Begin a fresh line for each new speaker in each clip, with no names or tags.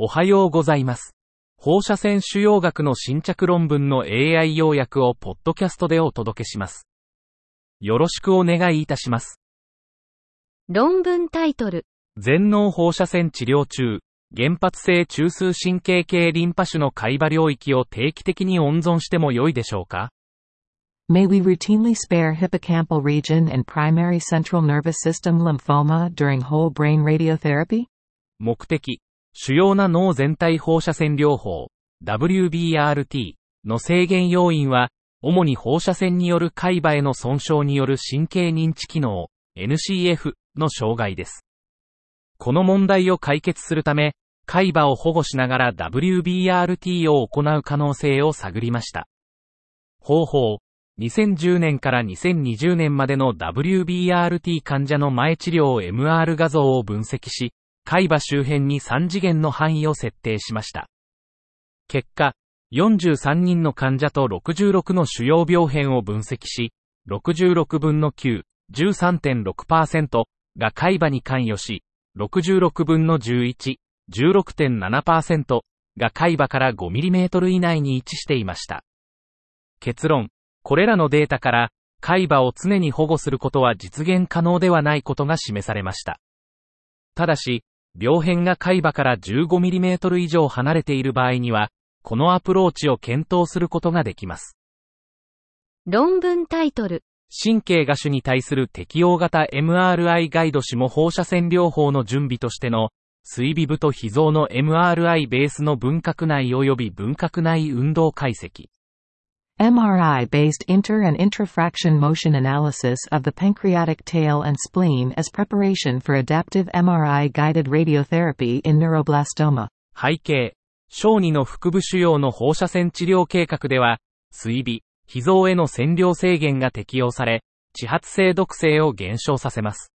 おはようございます。放射線腫瘍学の新着論文の AI 要約をポッドキャストでお届けします。よろしくお願いいたします。
論文タイトル。
全脳放射線治療中、原発性中枢神経系リンパ腫の海馬領域を定期的に温存しても良いでしょうか
May we routinely spare hippocampal region and primary central nervous system lymphoma during whole brain radiotherapy?
目的、主要な脳全体放射線療法、WBRT の制限要因は、主に放射線による海馬への損傷による神経認知機能、NCF の障害です。この問題を解決するため、海馬を保護しながら WBRT を行う可能性を探りました。方法、2010年から2020年までの WBRT 患者の前治療 MR 画像を分析し、海馬周辺に3次元の範囲を設定しました。結果、43人の患者と66の主要病変を分析し、66分の9、13.6%が海馬に関与し、66分の11、16.7%が海馬から 5mm 以内に位置していました。結論、これらのデータから、海馬を常に保護することは実現可能ではないことが示されました。ただし、病変が海馬から 15mm 以上離れている場合には、このアプローチを検討することができます。
論文タイトル。
神経芽腫に対する適応型 MRI ガイド下放射線療法の準備としての、水微部と脾臓の MRI ベースの分隔内及び分隔内運動解析。
MRI-based inter- and intrafraction motion analysis of the pancreatic tail and spleen as preparation for adaptive MRI-guided radiotherapy in neuroblastoma.
背景、小児の腹部腫瘍の放射線治療計画では、水微、脾臓への線量制限が適用され、地発性毒性を減少させます。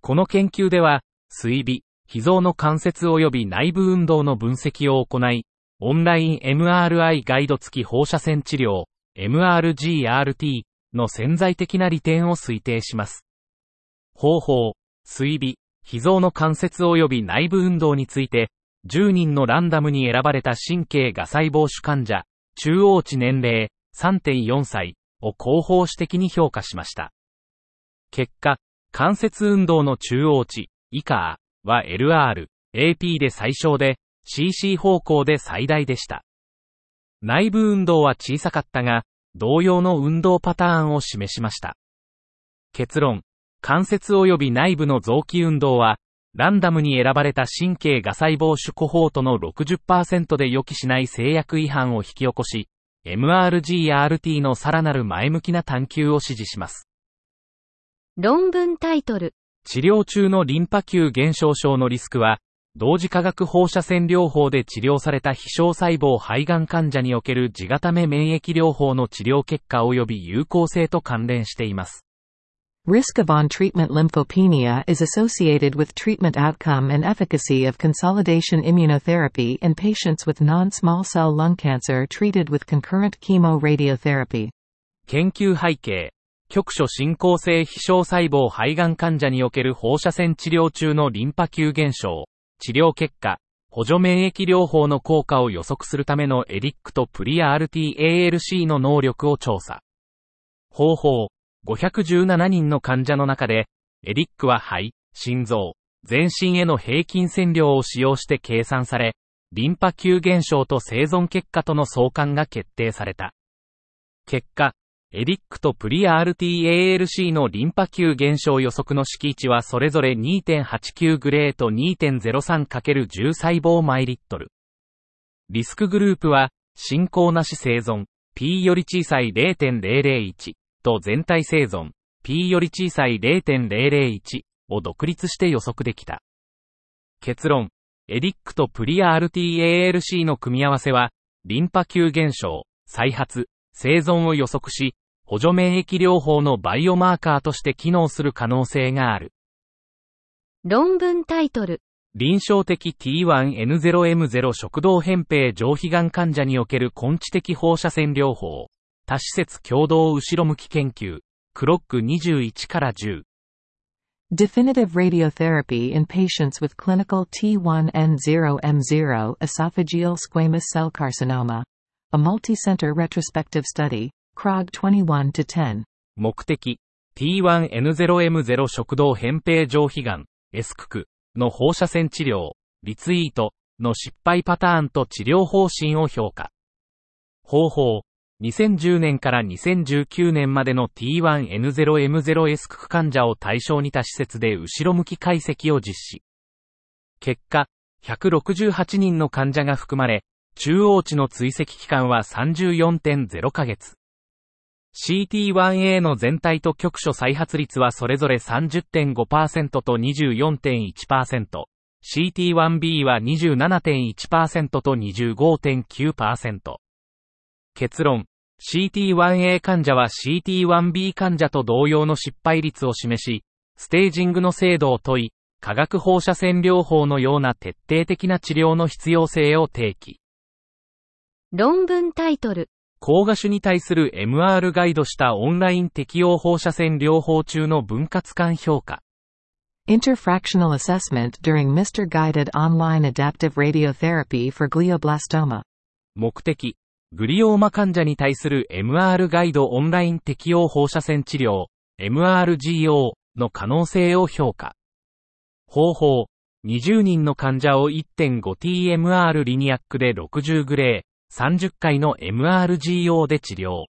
この研究では、水微、脾臓の関節及び内部運動の分析を行い、オンライン MRI ガイド付き放射線治療、MRGRT の潜在的な利点を推定します。方法、水微、脾臓の関節及び内部運動について、10人のランダムに選ばれた神経芽細胞腫患者、中央値年齢3.4歳を広報指的に評価しました。結果、関節運動の中央値以下は LR、AP で最小で、CC 方向で最大でした。内部運動は小さかったが、同様の運動パターンを示しました。結論、関節及び内部の臓器運動は、ランダムに選ばれた神経芽細胞種コホートの60%で予期しない制約違反を引き起こし、MRGRT のさらなる前向きな探求を指示します。
論文タイトル。
治療中のリンパ球減少症のリスクは、同時化学放射線療法で治療された非小細胞肺がん患者における自固め免疫療法の治療結果及び有効性と関連しています。
Risk of on-treatment lymphopenia is associated with treatment outcome and efficacy of consolidation immunotherapy in patients with non-small cell lung cancer treated with concurrent chemoradiotherapy.
研究背景、局所進行性非小細胞肺がん患者における放射線治療中のリンパ球減少、治療結果、補助免疫療法の効果を予測するためのエリックとプリア RTALC の能力を調査。方法、517人の患者の中で、エリックは肺、心臓、全身への平均線量を使用して計算され、リンパ球減少と生存結果との相関が決定された。結果、エリックとプリア RTALC のリンパ球減少予測の式値はそれぞれ2.89グレーと 2.03×10 細胞マイリットル。リスクグループは、進行なし生存、P より小さい0.001と全体生存、P より小さい0.001を独立して予測できた。結論、エリックとプリア RTALC の組み合わせは、リンパ球減少、再発、生存を予測し、補助免疫療法のバイオマーカーとして機能する可能性がある。
論文タイトル。
臨床的 T1N0M0 食道扁平上皮がん患者における根治的放射線療法、多施設共同後ろ向き研究、クロック21から10。
Definitive radiotherapy in patients with clinical T1N0M0 esophageal squamous cell carcinoma. A multi-center retrospective study. CROG 21-10.
目的、T1N0M0 食道扁平上皮がん、エスククの放射線治療、リツイートの失敗パターンと治療方針を評価。方法、2010年から2019年までの T1N0M0 エスクク患者を対象にた施設で後ろ向き解析を実施。結果、168人の患者が含まれ、中央値の追跡期間は34.0ヶ月。CT1A の全体と局所再発率はそれぞれ30.5%と24.1%、CT1B は27.1%と25.9%。結論、CT1A 患者は CT1B 患者と同様の失敗率を示し、ステージングの精度を問い、化学放射線療法のような徹底的な治療の必要性を提起。
論文タイトル。
高画種に対する MR ガイドしたオンライン適用放射線療法中の分割感評価。
Interfractional assessment during Mr. Guided Online Adaptive Radiotherapy for Glioblastoma.
目的、グリオーマ患者に対する MR ガイドオンライン適用放射線治療、MRGO の可能性を評価。方法、20人の患者を 1.5TMR リニアックで60グレー、30回の MRGO で治療。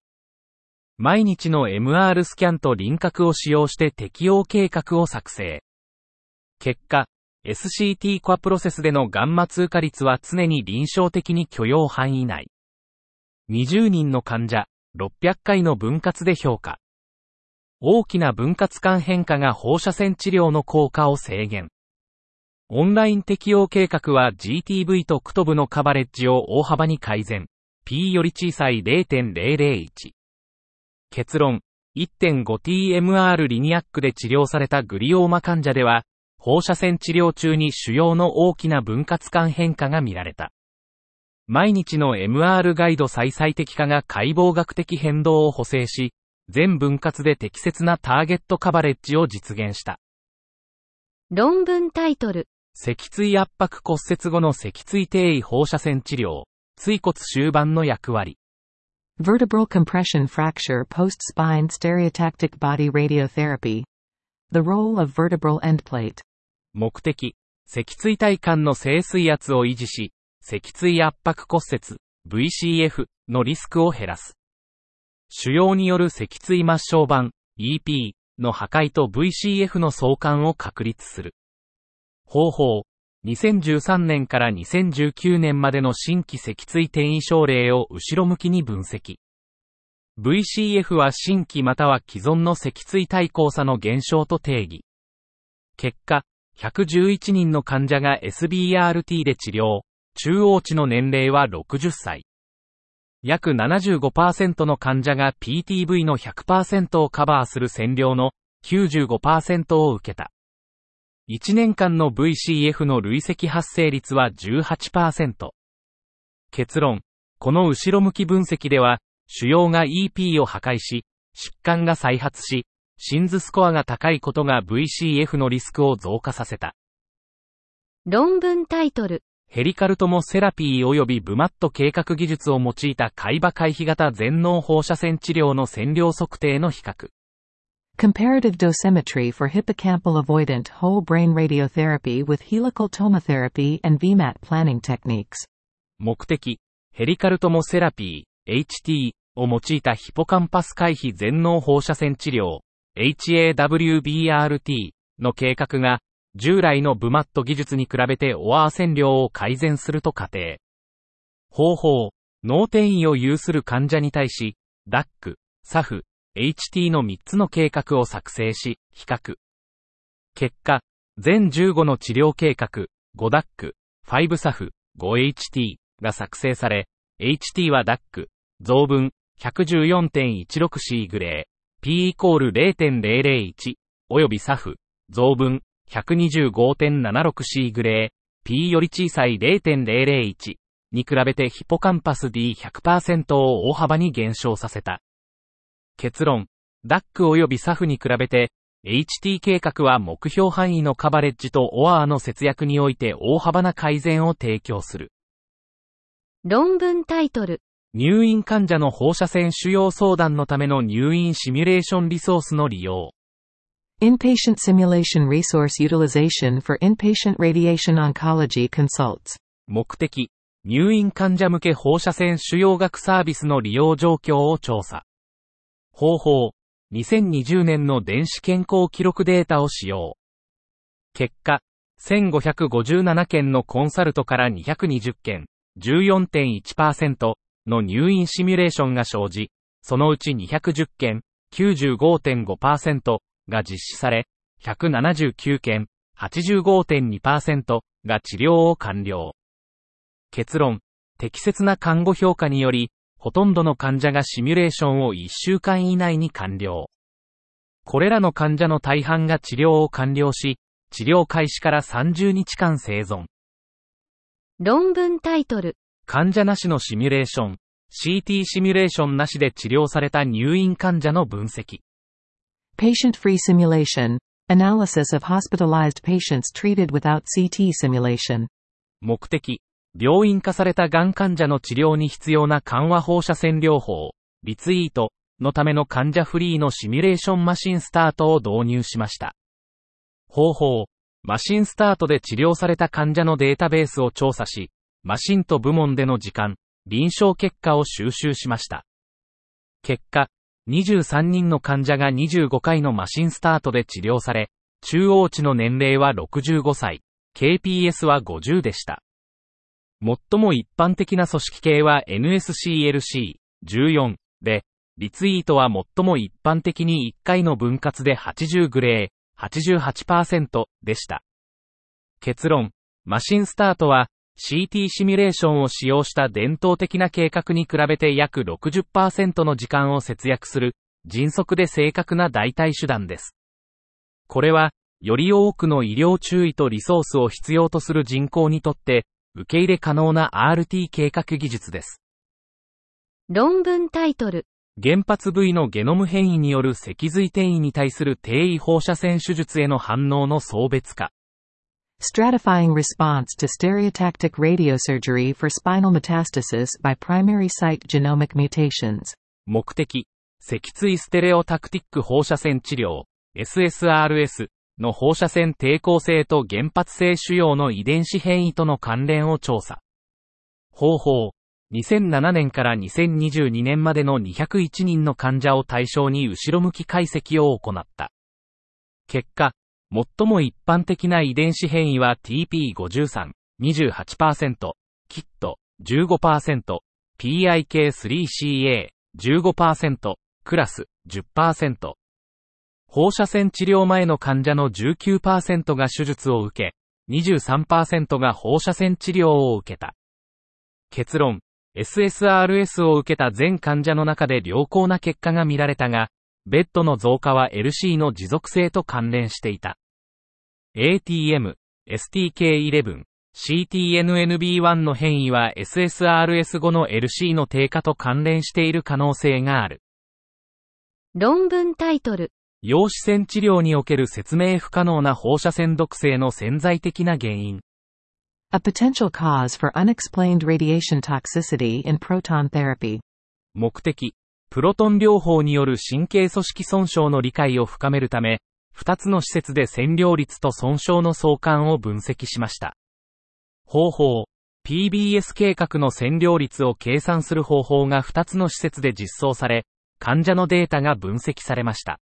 毎日の MR スキャンと輪郭を使用して適用計画を作成。結果、SCT コアプロセスでのガンマ通過率は常に臨床的に許容範囲内。20人の患者、600回の分割で評価。大きな分割間変化が放射線治療の効果を制限。オンライン適用計画は GTV とクトブのカバレッジを大幅に改善。P より小さい0.001。結論、1.5TMR リニアックで治療されたグリオーマ患者では、放射線治療中に腫瘍の大きな分割間変化が見られた。毎日の MR ガイド再最適化が解剖学的変動を補正し、全分割で適切なターゲットカバレッジを実現した。
論文タイトル。
脊椎圧迫骨折後の脊椎低位放射線治療、椎骨終盤の役割。
Vertebral compression fracture post-spine stereotactic body radiotherapy. The role of vertebral endplate.
目的、脊椎体幹の静水圧を維持し、脊椎圧迫骨折、VCF のリスクを減らす。腫瘍による脊椎末梢板、EP の破壊と VCF の相関を確立する。方法、2013年から2019年までの新規脊椎転移症例を後ろ向きに分析。VCF は新規または既存の脊椎対抗差の減少と定義。結果、111人の患者が SBRT で治療、中央値の年齢は60歳。約75%の患者が PTV の100%をカバーする占領の95%を受けた。1年間の VCF の累積発生率は18%。結論。この後ろ向き分析では、腫瘍が EP を破壊し、疾患が再発し、シンズスコアが高いことが VCF のリスクを増加させた。
論文タイトル。
ヘリカルトモセラピー及びブマット計画技術を用いた海馬回避型全脳放射線治療の線量測定の比較。
Comparative dosimetry for hippocampal avoidant whole brain radiotherapy with helical tomotherapy and VMAT planning techniques.
目的、ヘリカルトモセラピー、HT を用いたヒポカンパス回避全脳放射線治療、HAWBRT の計画が、従来のブマット技術に比べてオアー線量を改善すると仮定。方法、脳転移を有する患者に対し、DAC、SAF、HT の3つの計画を作成し、比較。結果、全15の治療計画、5DAC、5SAF、5HT が作成され、HT は DAC、増分 114.16C グレー、P イコール0.001、および SAF、増分 125.76C グレー、P より小さい0.001に比べてヒポカンパス D100% を大幅に減少させた。結論、DAC 及び SAF に比べて、HT 計画は目標範囲のカバレッジとオアーの節約において大幅な改善を提供する。
論文タイトル。
入院患者の放射線腫瘍相談のための入院シミュレーションリソースの利用。
Inpatient Simulation Resource Utilization for Inpatient Radiation Oncology Consults
目的、入院患者向け放射線腫瘍学サービスの利用状況を調査。方法、2020年の電子健康記録データを使用。結果、1557件のコンサルトから220件、14.1%の入院シミュレーションが生じ、そのうち210件、95.5%が実施され、179件、85.2%が治療を完了。結論、適切な看護評価により、ほとんどの患者がシミュレーションを1週間以内に完了。これらの患者の大半が治療を完了し、治療開始から30日間生存。
論文タイトル。
患者なしのシミュレーション、CT シミュレーションなしで治療された入院患者の分析。
Patient-free simulation, analysis of hospitalized patients treated without CT simulation.
目的、病院化されたがん患者の治療に必要な緩和放射線療法、リツイートのための患者フリーのシミュレーションマシンスタートを導入しました。方法、マシンスタートで治療された患者のデータベースを調査し、マシンと部門での時間、臨床結果を収集しました。結果、23人の患者が25回のマシンスタートで治療され、中央値の年齢は65歳、KPS は50でした。最も一般的な組織系は NSCLC14 で、リツイートは最も一般的に1回の分割で80グレー、88%でした。結論、マシンスタートは CT シミュレーションを使用した伝統的な計画に比べて約60%の時間を節約する、迅速で正確な代替手段です。これは、より多くの医療注意とリソースを必要とする人口にとって、受け入れ可能な RT 計画技術です。
論文タイトル。
原発部位のゲノム変異による脊髄転移に対する低位放射線手術への反応の層別化。
Stratifying response to stereotactic radiosurgery for spinal metastasis by primary site genomic mutations.
目的、脊椎ステレオタクティック放射線治療、SSRS の放射線抵抗性と原発性腫瘍の遺伝子変異との関連を調査。方法、2007年から2022年までの201人の患者を対象に後ろ向き解析を行った。結果、最も一般的な遺伝子変異は TP53、28%、キット、15%、PIK3CA、15%、クラス、10%。放射線治療前の患者の19%が手術を受け、23%が放射線治療を受けた。結論、SSRS を受けた全患者の中で良好な結果が見られたが、ベッドの増加は LC の持続性と関連していた。ATM、STK11、CTNNB1 の変異は SSRS 後の LC の低下と関連している可能性がある。
論文タイトル。
陽子線治療における説明不可能な放射線毒性の潜在的な原因。
A potential cause for unexplained radiation toxicity in proton therapy.
目的、プロトン療法による神経組織損傷の理解を深めるため、2つの施設で占領率と損傷の相関を分析しました。方法、PBS 計画の占領率を計算する方法が2つの施設で実装され、患者のデータが分析されました。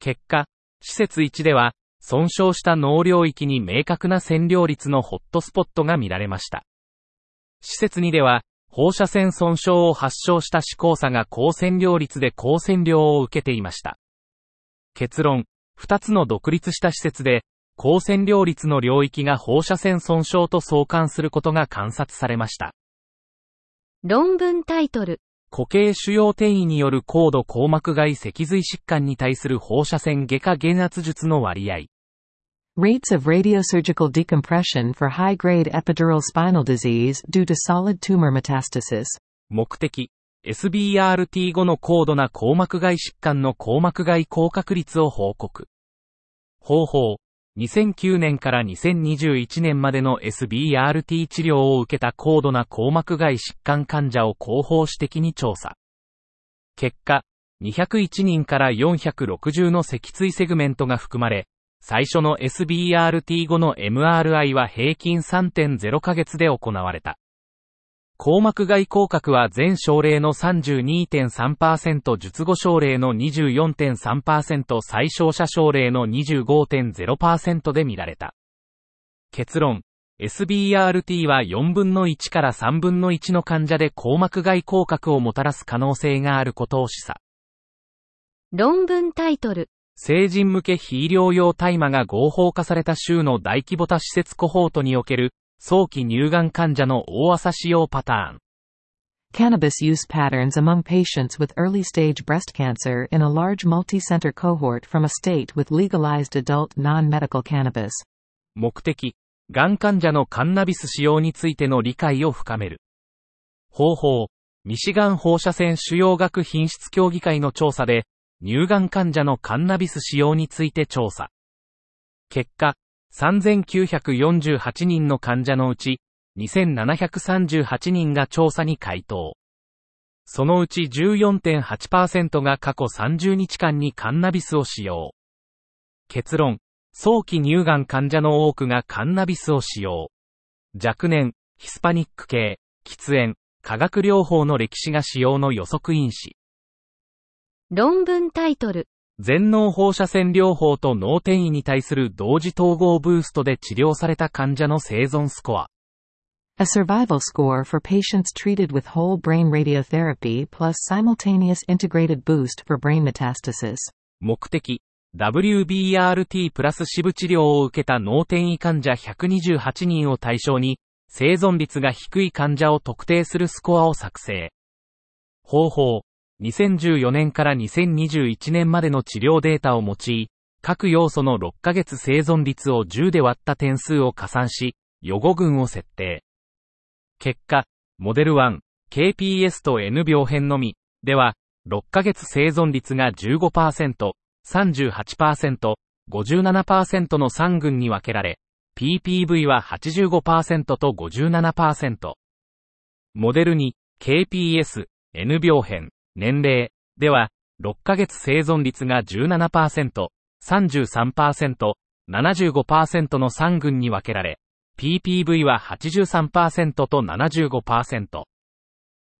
結果、施設1では、損傷した脳領域に明確な占領率のホットスポットが見られました。施設2では、放射線損傷を発症した思考差が高占領率で高占領を受けていました。結論、2つの独立した施設で、高線量率の領域が放射線損傷と相関することが観察されました。
論文タイトル。
固形腫瘍転移による高度硬膜外脊髄疾患に対する放射線外科減圧術の割合。
Rates of radiosurgical decompression for high-grade epidural spinal disease due to solid tumor metastasis.
目的、SBRT 後の高度な硬膜外疾患の硬膜外高確率を報告。方法。2009年から2021年までの SBRT 治療を受けた高度な硬膜外疾患患者を広報指摘に調査。結果、201人から460の脊椎セグメントが含まれ、最初の SBRT 後の MRI は平均3.0ヶ月で行われた。硬膜外広角は全症例の32.3%術後症例の24.3%最小者症例の25.0%で見られた。結論。SBRT は4分の1から3分の1の患者で硬膜外広角をもたらす可能性があることを示唆。
論文タイトル。
成人向け非医療用大麻が合法化された州の大規模多施設コホートにおける早期乳がん患者の大朝使用パターン。
Cannabis use patterns among patients with early stage breast cancer in a large multi-center cohort from a state with legalized adult non-medical cannabis.
目的、がん患者のカンナビス使用についての理解を深める。方法、ミシガン放射線腫瘍学品質協議会の調査で、乳がん患者のカンナビス使用について調査。結果、3948人の患者のうち、2738人が調査に回答。そのうち14.8%が過去30日間にカンナビスを使用。結論、早期乳がん患者の多くがカンナビスを使用。若年、ヒスパニック系、喫煙、化学療法の歴史が使用の予測因子。
論文タイトル。
全脳放射線療法と脳転移に対する同時統合ブーストで治療された患者の生存スコア。
A survival score for patients treated with whole brain radiotherapy plus simultaneous integrated boost for brain metastasis.
目的、WBRT プラス支部治療を受けた脳転移患者128人を対象に、生存率が低い患者を特定するスコアを作成。方法、2014年から2021年までの治療データを用い、各要素の6ヶ月生存率を10で割った点数を加算し、予後群を設定。結果、モデル1、KPS と N 病変のみ、では、6ヶ月生存率が15%、38%、57%の3群に分けられ、PPV は85%と57%。モデル2、KPS、N 病変、年齢では、6ヶ月生存率が17%、33%、75%の3群に分けられ、PPV は83%と75%。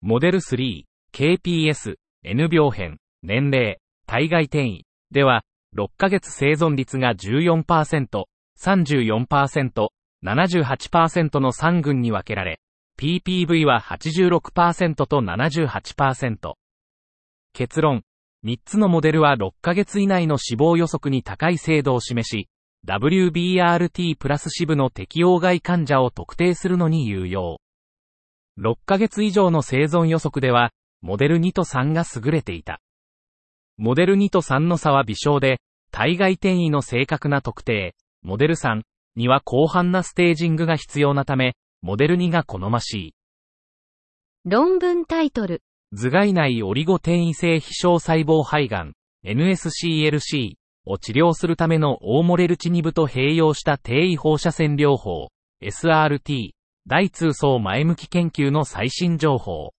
モデル3、KPS、N 病変、年齢、体外転移では、6ヶ月生存率が14%、34%、78%の3群に分けられ、PPV は86%と78%。結論。3つのモデルは6ヶ月以内の死亡予測に高い精度を示し、WBRT プラス支部の適用外患者を特定するのに有用。6ヶ月以上の生存予測では、モデル2と3が優れていた。モデル2と3の差は微小で、体外転移の正確な特定、モデル3には広範なステージングが必要なため、モデル2が好ましい。
論文タイトル。
頭蓋内オリゴ転移性非小細胞肺がん、NSCLC を治療するためのオーモレルチニブと併用した低位放射線療法、SRT、大通層前向き研究の最新情報。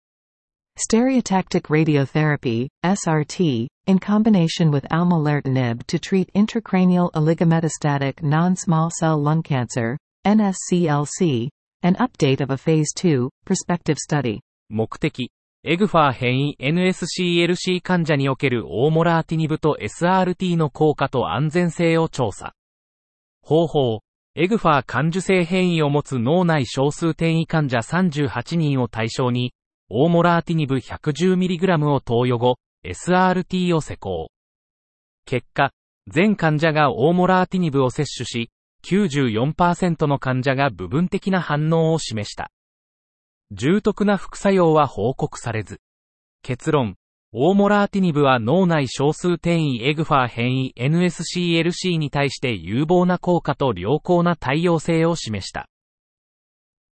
Stereotactic radiotherapy, SRT, in combination with almolertinib to treat intracranial oligometastatic non-small cell lung cancer, NSCLC, an update of a Phase 2, prospective study.
目的、エグファー変異 NSCLC 患者におけるオーモラーティニブと SRT の効果と安全性を調査。方法、エグファー感受性変異を持つ脳内少数転移患者38人を対象に、オーモラーティニブ 110mg を投与後、SRT を施行。結果、全患者がオーモラーティニブを摂取し、94%の患者が部分的な反応を示した。重篤な副作用は報告されず。結論。オーモラーティニブは脳内少数転移エグファー変異 NSCLC に対して有望な効果と良好な対応性を示した。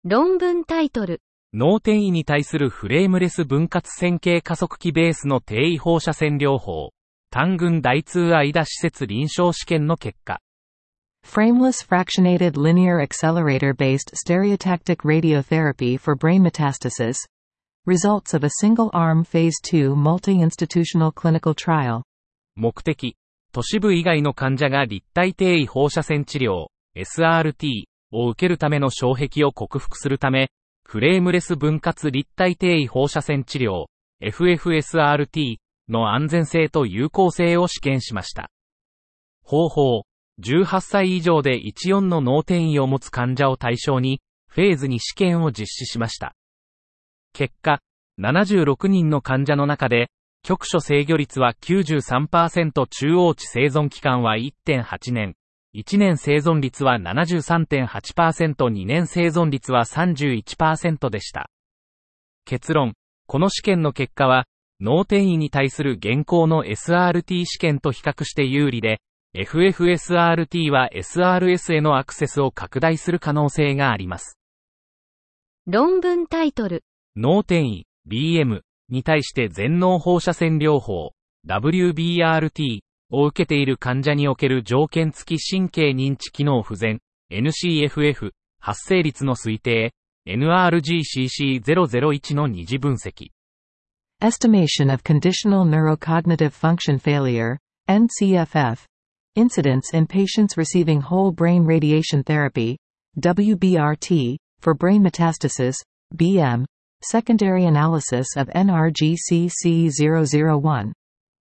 論文タイトル。
脳転移に対するフレームレス分割線形加速器ベースの低位放射線療法。単群大通間施設臨床試験の結果。
Frameless fractionated linear accelerator-based stereotactic radiotherapy for brain metastasis. Results of a single-arm phase 2 multi-institutional clinical trial.
目的、都市部以外の患者が立体定位放射線治療、SRT を受けるための障壁を克服するため、フレームレス分割立体定位放射線治療、FFSRT の安全性と有効性を試験しました。方法、18歳以上で14の脳転移を持つ患者を対象に、フェーズに試験を実施しました。結果、76人の患者の中で、局所制御率は93%中央値生存期間は1.8年。1年生存率は73.8%、2年生存率は31%でした。結論、この試験の結果は、脳転移に対する現行の SRT 試験と比較して有利で、FFSRT は SRS へのアクセスを拡大する可能性があります。
論文タイトル。
脳転移、BM に対して全脳放射線療法、WBRT を受けている患者における条件付き神経認知機能不全、NCFF、発生率の推定、NRGCC001 の二次分析。
Estimation of conditional neurocognitive function failure, NCFF. Incidence in patients receiving whole brain radiation therapy, WBRT, for brain metastasis, BM. Secondary analysis of NRGCC001.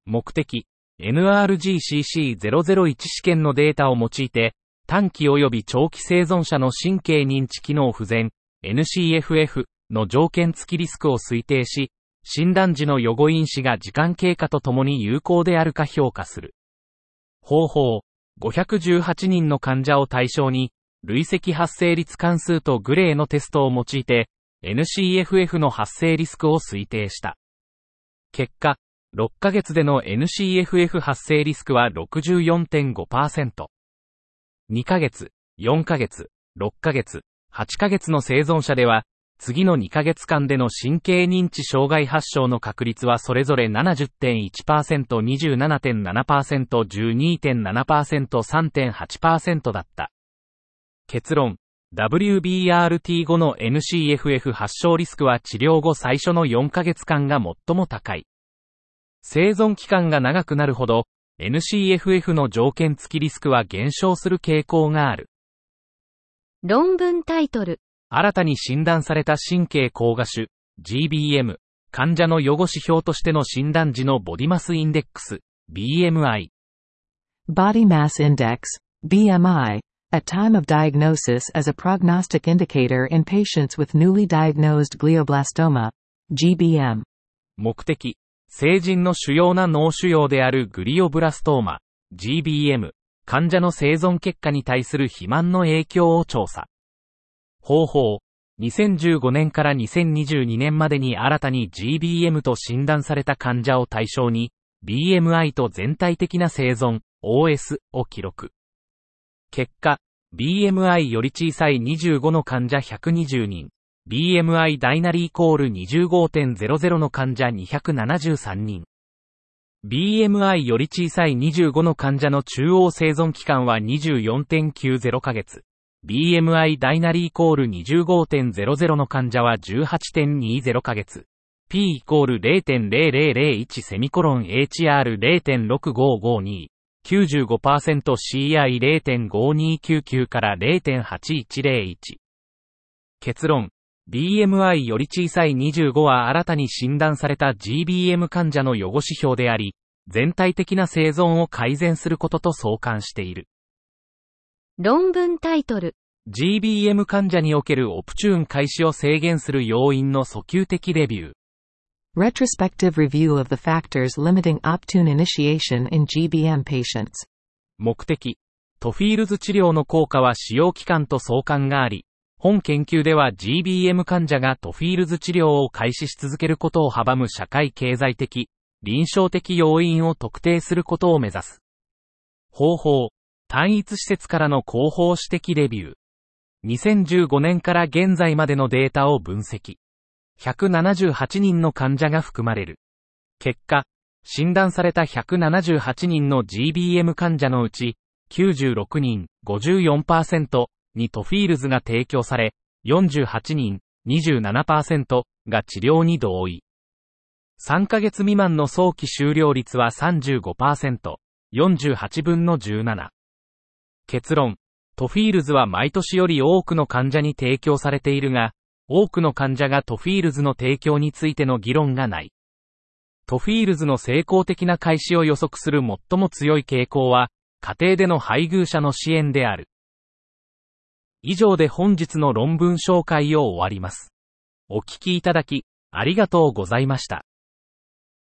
目的、NRGCC001 試験のデータを用いて、短期及び長期生存者の神経認知機能不全、NCFF の条件付きリスクを推定し、診断時の予後因子が時間経過とともに有効であるか評価する。方法、518人の患者を対象に、累積発生率関数とグレーのテストを用いて、NCFF の発生リスクを推定した。結果、6ヶ月での NCFF 発生リスクは64.5%。2ヶ月、4ヶ月、6ヶ月、8ヶ月の生存者では、次の2ヶ月間での神経認知障害発症の確率はそれぞれ70.1%、27.7%、12.7%、3.8%だった。結論、WBRT 後の NCFF 発症リスクは治療後最初の4ヶ月間が最も高い。生存期間が長くなるほど、NCFF の条件付きリスクは減少する傾向がある。
論文タイトル。
新たに診断された神経膠芽腫、GBM、患者の予後指標としての診断時のボディマスインデックス、BMI。
Body mass index, BMI, at time of diagnosis as a prognostic indicator in patients with newly diagnosed glioblastoma, GBM.
目的、成人の主要な脳腫瘍であるグリオブラストーマ、GBM、患者の生存結果に対する肥満の影響を調査。方法、2015年から2022年までに新たに GBM と診断された患者を対象に、BMI と全体的な生存、OS を記録。結果、BMI より小さい25の患者120人、BMI 大なりイコール25.00の患者273人。BMI より小さい25の患者の中央生存期間は24.90ヶ月。BMI 大なりイコール25.00の患者は18.20ヶ月。P イコール0.0001セミコロン HR0.6552。95% CI0.5299 から0.8101。結論。BMI より小さい25は新たに診断された GBM 患者の予後指標であり、全体的な生存を改善することと相関している。
論文タイトル。
GBM 患者におけるオプチューン開始を制限する要因の訴求的レビュー。
Retrospective review of the factors limiting Optune initiation in GBM patients.
目的。 TTFields 治療の効果は使用期間と相関があり、本研究では GBM 患者が TTFields 治療を開始し続けることを阻む社会経済的、臨床的要因を特定することを目指す。方法。単一施設からの後方視的レビュー。2015年から現在までのデータを分析。178人の患者が含まれる。結果、診断された178人の GBM 患者のうち、96人54%に TTFields が提供され、48人27%が治療に同意。3ヶ月未満の早期終了率は35%、48分の17。結論、 TTFields は毎年より多くの患者に提供されているが、多くの患者が TTFields の提供についての議論がない。 TTFields の成功的な開始を予測する最も強い傾向は、家庭での配偶者の支援である。以上で本日の論文紹介を終わります。お聞きいただき、ありがとうございました。